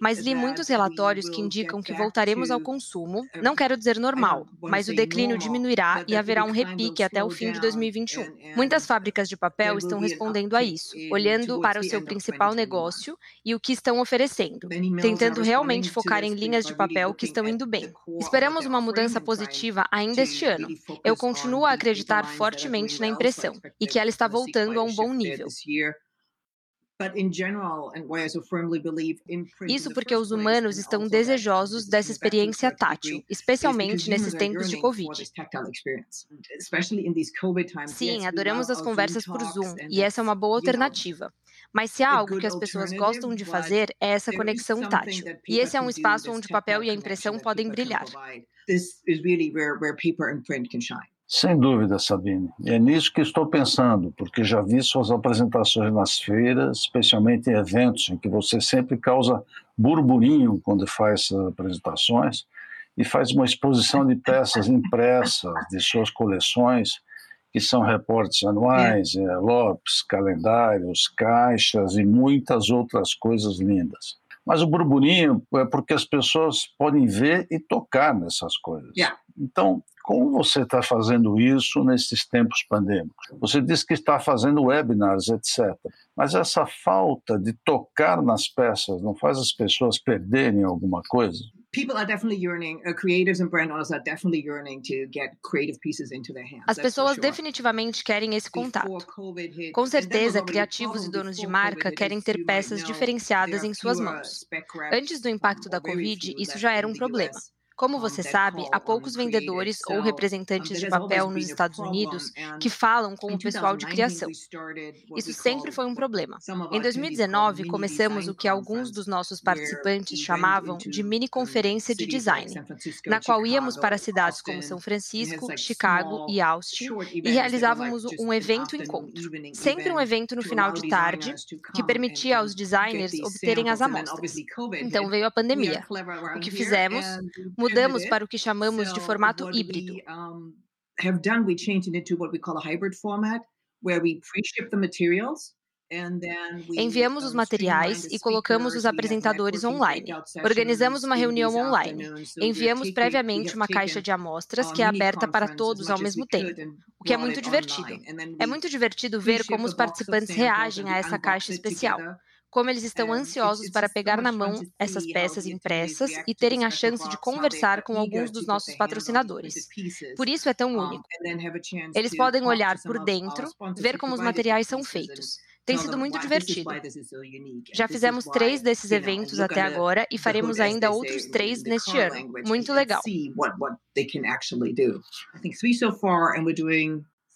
Mas li muitos relatórios que indicam que voltaremos ao consumo, não quero dizer normal, mas o declínio diminuirá e haverá um repique até o fim de 2021. Muitas fábricas de papel estão respondendo a isso, olhando para o seu principal negócio e o que estão oferecendo, tentando realmente focar em linhas de papel que estão indo bem. Esperamos uma mudança positiva ainda este ano. Eu continuo a acreditar fortemente na impressão e que ela está voltando a um bom nível. Isso porque os humanos estão desejosos dessa experiência tátil, especialmente nesses tempos de Covid. Sim, adoramos as conversas por Zoom e essa é uma boa alternativa. Mas se há algo que as pessoas gostam de fazer, é essa conexão tátil. E esse é um espaço onde o papel e a impressão podem brilhar. Sem dúvida, Sabine. É nisso que estou pensando, porque já vi suas apresentações nas feiras, especialmente em eventos em que você sempre causa burburinho quando faz essas apresentações e faz uma exposição de peças impressas de suas coleções, que são reportes anuais, é. envelopes, calendários, caixas e muitas outras coisas lindas. Mas o burburinho é porque as pessoas podem ver e tocar nessas coisas. Yeah. Então, como você está fazendo isso nesses tempos pandêmicos? Você disse que está fazendo webinars, etc. Mas essa falta de tocar nas peças não faz as pessoas perderem alguma coisa? As pessoas definitivamente querem esse contato. Com certeza, criativos e donos de marca querem ter peças diferenciadas em suas mãos. Antes do impacto da Covid, isso já era um problema. Como você sabe, há poucos vendedores ou representantes de papel nos Estados Unidos que falam com o pessoal de criação. Isso sempre foi um problema. Em 2019, começamos o que alguns dos nossos participantes chamavam de mini conferência de design, na qual íamos para cidades como São Francisco, Chicago e Austin e realizávamos um evento encontro. Sempre um evento no final de tarde que permitia aos designers obterem as amostras. Então veio a pandemia. O que fizemos? mudamos para o que chamamos de formato híbrido. Enviamos os materiais e colocamos os apresentadores online. Organizamos uma reunião online. Enviamos previamente uma caixa de amostras que é aberta para todos ao mesmo tempo, o que é muito divertido. É muito divertido ver como os participantes reagem a essa caixa especial. Como eles estão ansiosos para pegar na mão essas peças impressas e terem a chance de conversar com alguns dos nossos patrocinadores. Por isso é tão único. Eles podem olhar por dentro, ver como os materiais são feitos. Tem sido muito divertido. Já fizemos três desses eventos até agora e faremos ainda outros três neste ano. Muito legal.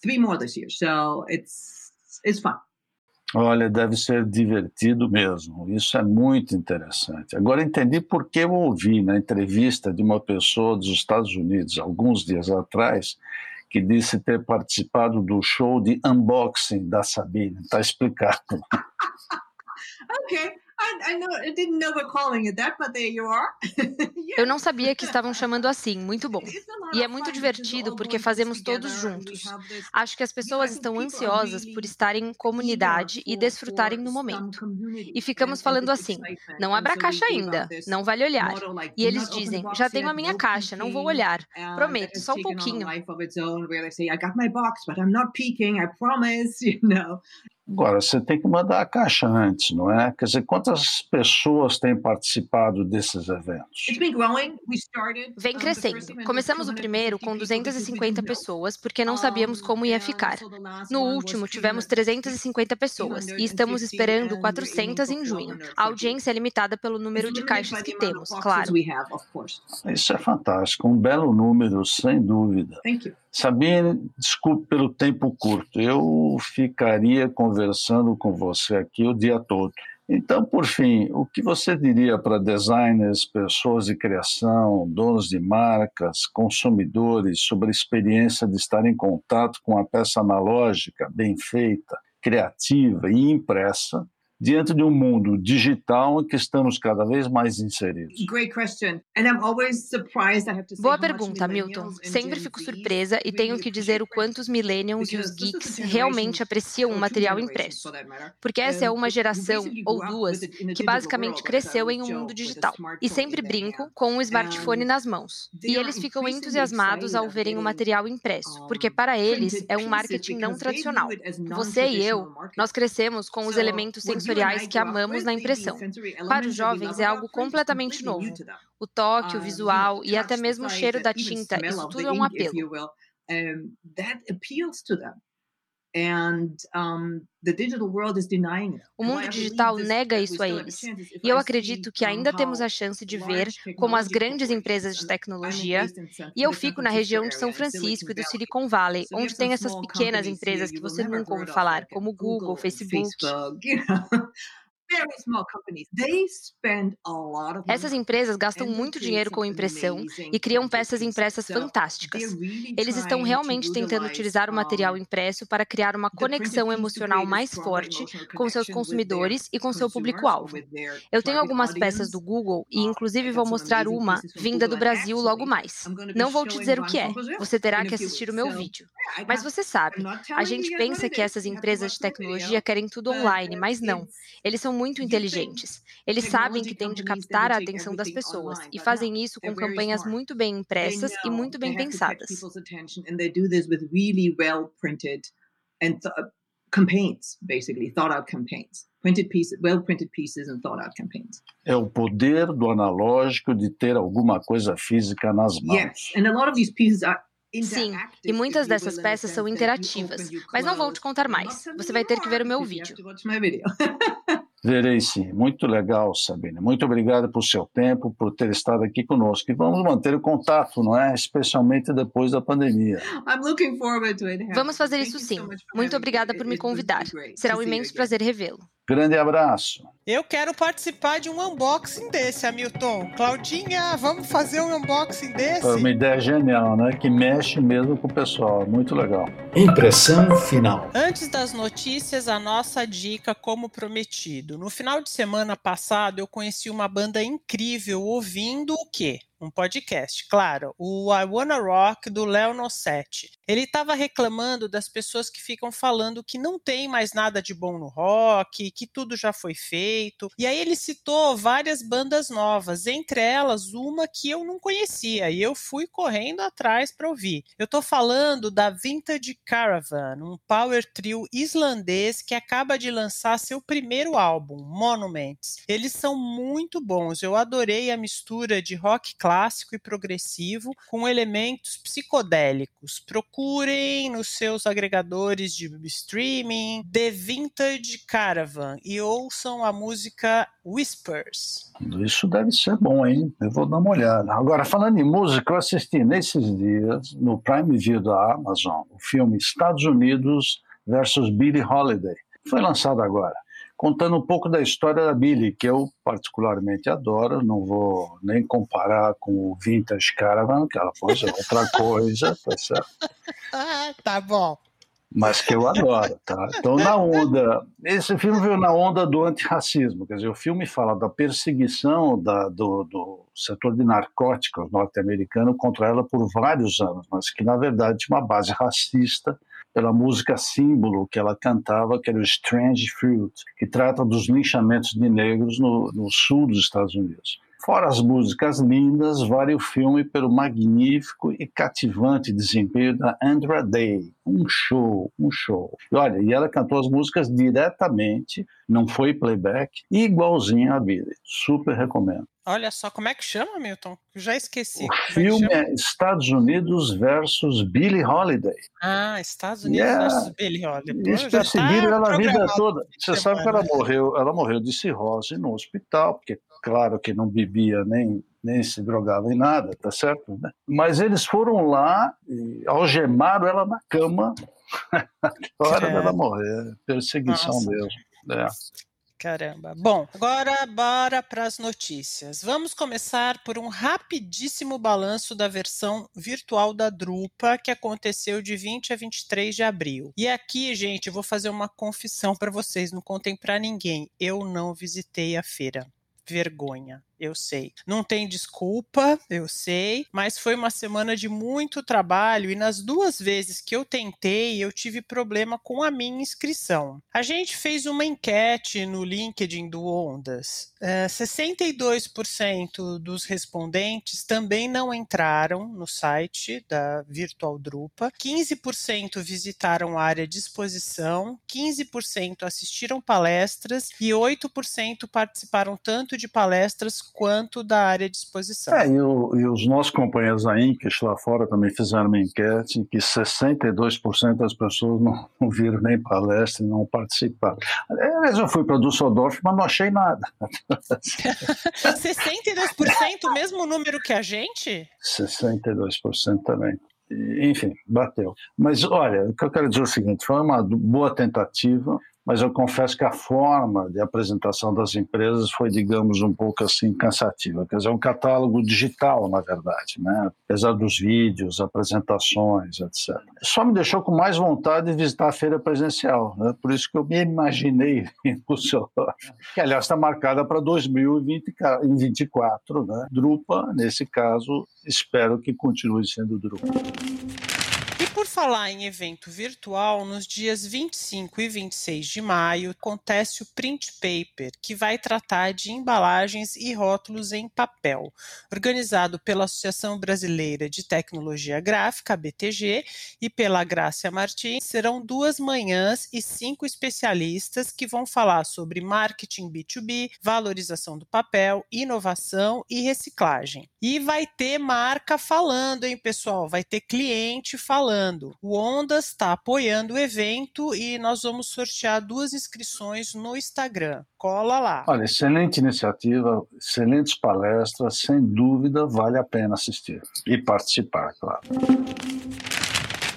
three more this year. So it's it's fun. Olha, deve ser divertido mesmo. Isso é muito interessante. Agora entendi por que eu ouvi na entrevista de uma pessoa dos Estados Unidos alguns dias atrás que disse ter participado do show de unboxing da Sabine. Está explicado. ok. Eu não sabia que estavam chamando assim, muito bom. E é muito divertido porque fazemos todos juntos. Acho que as pessoas estão ansiosas por estarem em comunidade e desfrutarem no momento. E ficamos falando assim: não abra a caixa ainda, não vale olhar. E eles dizem: já tenho a minha caixa, não vou olhar. Prometo, só um pouquinho. Agora, você tem que mandar a caixa antes, não é? Quer dizer, quantas pessoas têm participado desses eventos? Vem crescendo. Começamos o primeiro com 250 pessoas, porque não sabíamos como ia ficar. No último, tivemos 350 pessoas e estamos esperando 400 em junho. A audiência é limitada pelo número de caixas que temos, claro. Isso é fantástico, um belo número, sem dúvida. Sabine, desculpe pelo tempo curto, eu ficaria conversando com você aqui o dia todo. Então, por fim, o que você diria para designers, pessoas de criação, donos de marcas, consumidores sobre a experiência de estar em contato com a peça analógica bem feita, criativa e impressa diante de um mundo digital em que estamos cada vez mais inseridos? Boa pergunta, Milton. Sempre fico surpresa e tenho que dizer o quanto os millennials e os geeks realmente apreciam o material impresso. Porque essa é uma geração, ou duas, que basicamente cresceu em um mundo digital. E sempre brinco com um smartphone nas mãos. E eles ficam entusiasmados ao verem o material impresso, porque para eles é um marketing não tradicional. Você e eu, nós crescemos com os elementos sensoriais sensoriais que amamos na impressão. Para os jovens é algo completamente novo. O toque, o visual e até mesmo o cheiro da tinta, isso tudo é um apelo. O mundo digital nega isso a eles. E eu acredito que ainda temos a chance de ver como as grandes empresas de tecnologia, e eu fico na região de São Francisco e do Silicon Valley, onde tem essas pequenas empresas que você nunca ouviu falar, como Google, Facebook. Essas empresas gastam muito dinheiro com impressão e criam peças impressas fantásticas. Eles estão realmente tentando utilizar o material impresso para criar uma conexão emocional mais forte com seus consumidores e com seu público-alvo. Eu tenho algumas peças do Google e, inclusive, vou mostrar uma vinda do Brasil logo mais. Não vou te dizer o que é, você terá que assistir o meu vídeo. Mas você sabe, a gente pensa que essas empresas de tecnologia querem tudo online, mas não. Eles são muito inteligentes. Eles sabem que têm de captar a atenção das pessoas e fazem isso com campanhas muito bem impressas e muito bem pensadas. campaigns, basically, thought out campaigns. Printed pieces, well printed pieces and thought out campaigns. É o poder do analógico de ter alguma coisa física nas mãos. Yes, and a lot of these pieces are Sim, e muitas dessas peças são interativas, mas não vou te contar mais. Você vai ter que ver o meu vídeo. Verei sim. Muito legal, Sabine. Muito obrigado por seu tempo, por ter estado aqui conosco. E vamos manter o contato, não é? Especialmente depois da pandemia. Vamos fazer isso sim. Muito obrigada por me convidar. Será um imenso prazer revê-lo. Grande abraço. Eu quero participar de um unboxing desse, Hamilton. Claudinha, vamos fazer um unboxing desse? É uma ideia genial, né? Que mexe mesmo com o pessoal. Muito legal. Impressão final. Antes das notícias, a nossa dica, como prometido. No final de semana passado, eu conheci uma banda incrível ouvindo o quê? Um podcast, claro, o I Wanna Rock do Léo Nossetti. Ele estava reclamando das pessoas que ficam falando que não tem mais nada de bom no rock, que tudo já foi feito. E aí ele citou várias bandas novas, entre elas uma que eu não conhecia e eu fui correndo atrás para ouvir. Eu estou falando da Vintage Caravan, um power trio islandês que acaba de lançar seu primeiro álbum, Monuments. Eles são muito bons. Eu adorei a mistura de rock clássico e progressivo com elementos psicodélicos. Procurem nos seus agregadores de streaming The Vintage Caravan e ouçam a música Whispers. Isso deve ser bom, hein? Eu vou dar uma olhada. Agora, falando em música, eu assisti nesses dias, no Prime Video da Amazon, o filme Estados Unidos versus Billie Holiday. Foi lançado agora contando um pouco da história da Billy, que eu particularmente adoro, não vou nem comparar com o Vintage Caravan, que ela foi outra coisa, tá certo? Ah, tá bom. Mas que eu adoro, tá? Então, na onda. Esse filme veio na onda do antirracismo, quer dizer, o filme fala da perseguição da, do, do setor de narcóticos norte-americano contra ela por vários anos, mas que, na verdade, tinha uma base racista pela música símbolo que ela cantava, que era o Strange Fruit, que trata dos linchamentos de negros no, no sul dos Estados Unidos. Fora as músicas lindas, vale o filme pelo magnífico e cativante desempenho da Andra Day. Um show, um show. E olha, e ela cantou as músicas diretamente, não foi playback, igualzinho a Billy. Super recomendo. Olha só, como é que chama, Milton? Eu já esqueci. O como é filme é, Estados Unidos versus Billie Holiday. Ah, Estados Unidos yeah. versus Billie Holiday. Isso perseguiram tá ela a vida toda. Você sabe que ela morreu, ela morreu de cirrose no hospital, porque claro que não bebia nem nem se drogava em nada, tá certo? Né? Mas eles foram lá e algemaram ela na cama na hora dela morrer. Perseguição Nossa. mesmo. É. Caramba. Bom, agora bora para as notícias. Vamos começar por um rapidíssimo balanço da versão virtual da Drupa que aconteceu de 20 a 23 de abril. E aqui, gente, vou fazer uma confissão para vocês, não contem para ninguém. Eu não visitei a feira. Vergonha eu sei. Não tem desculpa, eu sei, mas foi uma semana de muito trabalho e nas duas vezes que eu tentei, eu tive problema com a minha inscrição. A gente fez uma enquete no LinkedIn do Ondas. É, 62% dos respondentes também não entraram no site da Virtual Drupa, 15% visitaram a área de exposição, 15% assistiram palestras e 8% participaram tanto de palestras quanto da área de exposição. É, e, o, e os nossos companheiros da Incas lá fora também fizeram uma enquete em que 62% das pessoas não, não viram nem palestra e não participaram. Aliás, eu fui para Düsseldorf, mas não achei nada. 62% o mesmo número que a gente? 62% também enfim, bateu. Mas olha, o que eu quero dizer é o seguinte: foi uma boa tentativa, mas eu confesso que a forma de apresentação das empresas foi, digamos, um pouco assim cansativa. Quer dizer, é um catálogo digital, na verdade, né? apesar dos vídeos, apresentações, etc. Só me deixou com mais vontade de visitar a feira presencial, né? por isso que eu me imaginei em Düsseldorf, que aliás está marcada para 2024. Né? Drupa, nesse caso, espero que continue sendo Drupa. Por falar em evento virtual, nos dias 25 e 26 de maio acontece o Print Paper, que vai tratar de embalagens e rótulos em papel, organizado pela Associação Brasileira de Tecnologia Gráfica, BTG, e pela Grácia Martins. Serão duas manhãs e cinco especialistas que vão falar sobre marketing B2B, valorização do papel, inovação e reciclagem. E vai ter marca falando, hein, pessoal? Vai ter cliente falando O Ondas está apoiando o evento e nós vamos sortear duas inscrições no Instagram. Cola lá. Olha, excelente iniciativa, excelentes palestras, sem dúvida vale a pena assistir e participar, claro.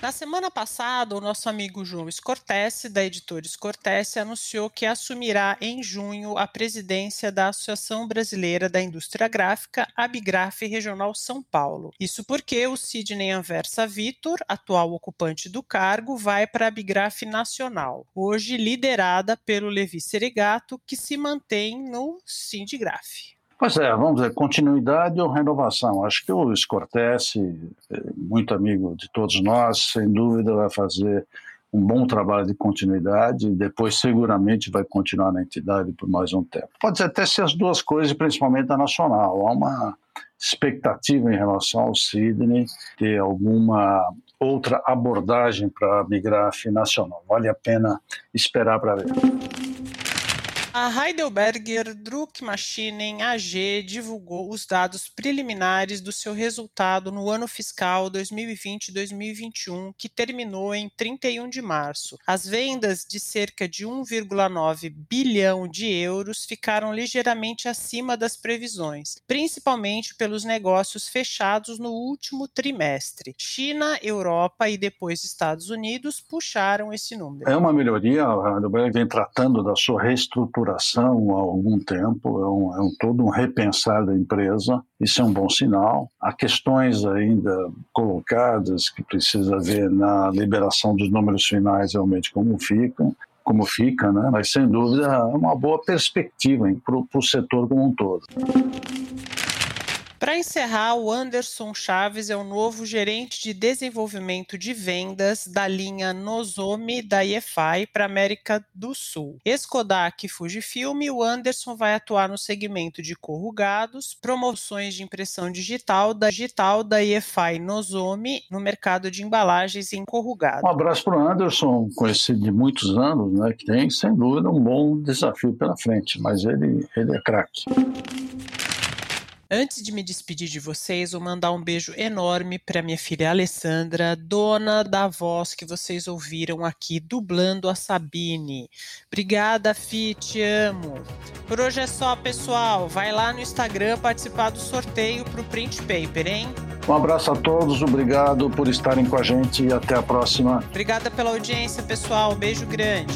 Na semana passada, o nosso amigo João Scortese, da Editores Scortese, anunciou que assumirá em junho a presidência da Associação Brasileira da Indústria Gráfica, Abigraf Regional São Paulo. Isso porque o Sidney Anversa Vitor, atual ocupante do cargo, vai para a Abigraf Nacional, hoje liderada pelo Levi Serigato, que se mantém no Sindigraf. Pois é, vamos dizer, continuidade ou renovação. Acho que o Scortese, muito amigo de todos nós, sem dúvida vai fazer um bom trabalho de continuidade e depois seguramente vai continuar na entidade por mais um tempo. Pode até ser as duas coisas, principalmente a nacional. Há uma expectativa em relação ao Sidney ter alguma outra abordagem para migrar nacional. Vale a pena esperar para ver. A Heidelberger Druckmaschinen AG divulgou os dados preliminares do seu resultado no ano fiscal 2020-2021, que terminou em 31 de março. As vendas de cerca de 1,9 bilhão de euros ficaram ligeiramente acima das previsões, principalmente pelos negócios fechados no último trimestre. China, Europa e depois Estados Unidos puxaram esse número. É uma melhoria, a Heidelberg vem tratando da sua reestruturação estruturação há algum tempo, é um, é um todo um repensar da empresa, isso é um bom sinal. Há questões ainda colocadas que precisa ver na liberação dos números finais realmente como ficam, como fica, né? mas sem dúvida é uma boa perspectiva para o setor como um todo. Para encerrar, o Anderson Chaves é o novo gerente de desenvolvimento de vendas da linha Nozomi da IEFI para América do Sul. Ex-Kodak e Fujifilm, o Anderson vai atuar no segmento de corrugados, promoções de impressão digital da digital da IEFI Nozomi no mercado de embalagens em corrugado. Um abraço para o Anderson, conhecido de muitos anos, né, que tem sem dúvida um bom desafio pela frente, mas ele, ele é craque. Antes de me despedir de vocês, vou mandar um beijo enorme para minha filha Alessandra, dona da voz que vocês ouviram aqui dublando a Sabine. Obrigada, Fi, te amo. Por hoje é só, pessoal. Vai lá no Instagram participar do sorteio pro Print Paper, hein? Um abraço a todos, obrigado por estarem com a gente e até a próxima. Obrigada pela audiência, pessoal. beijo grande.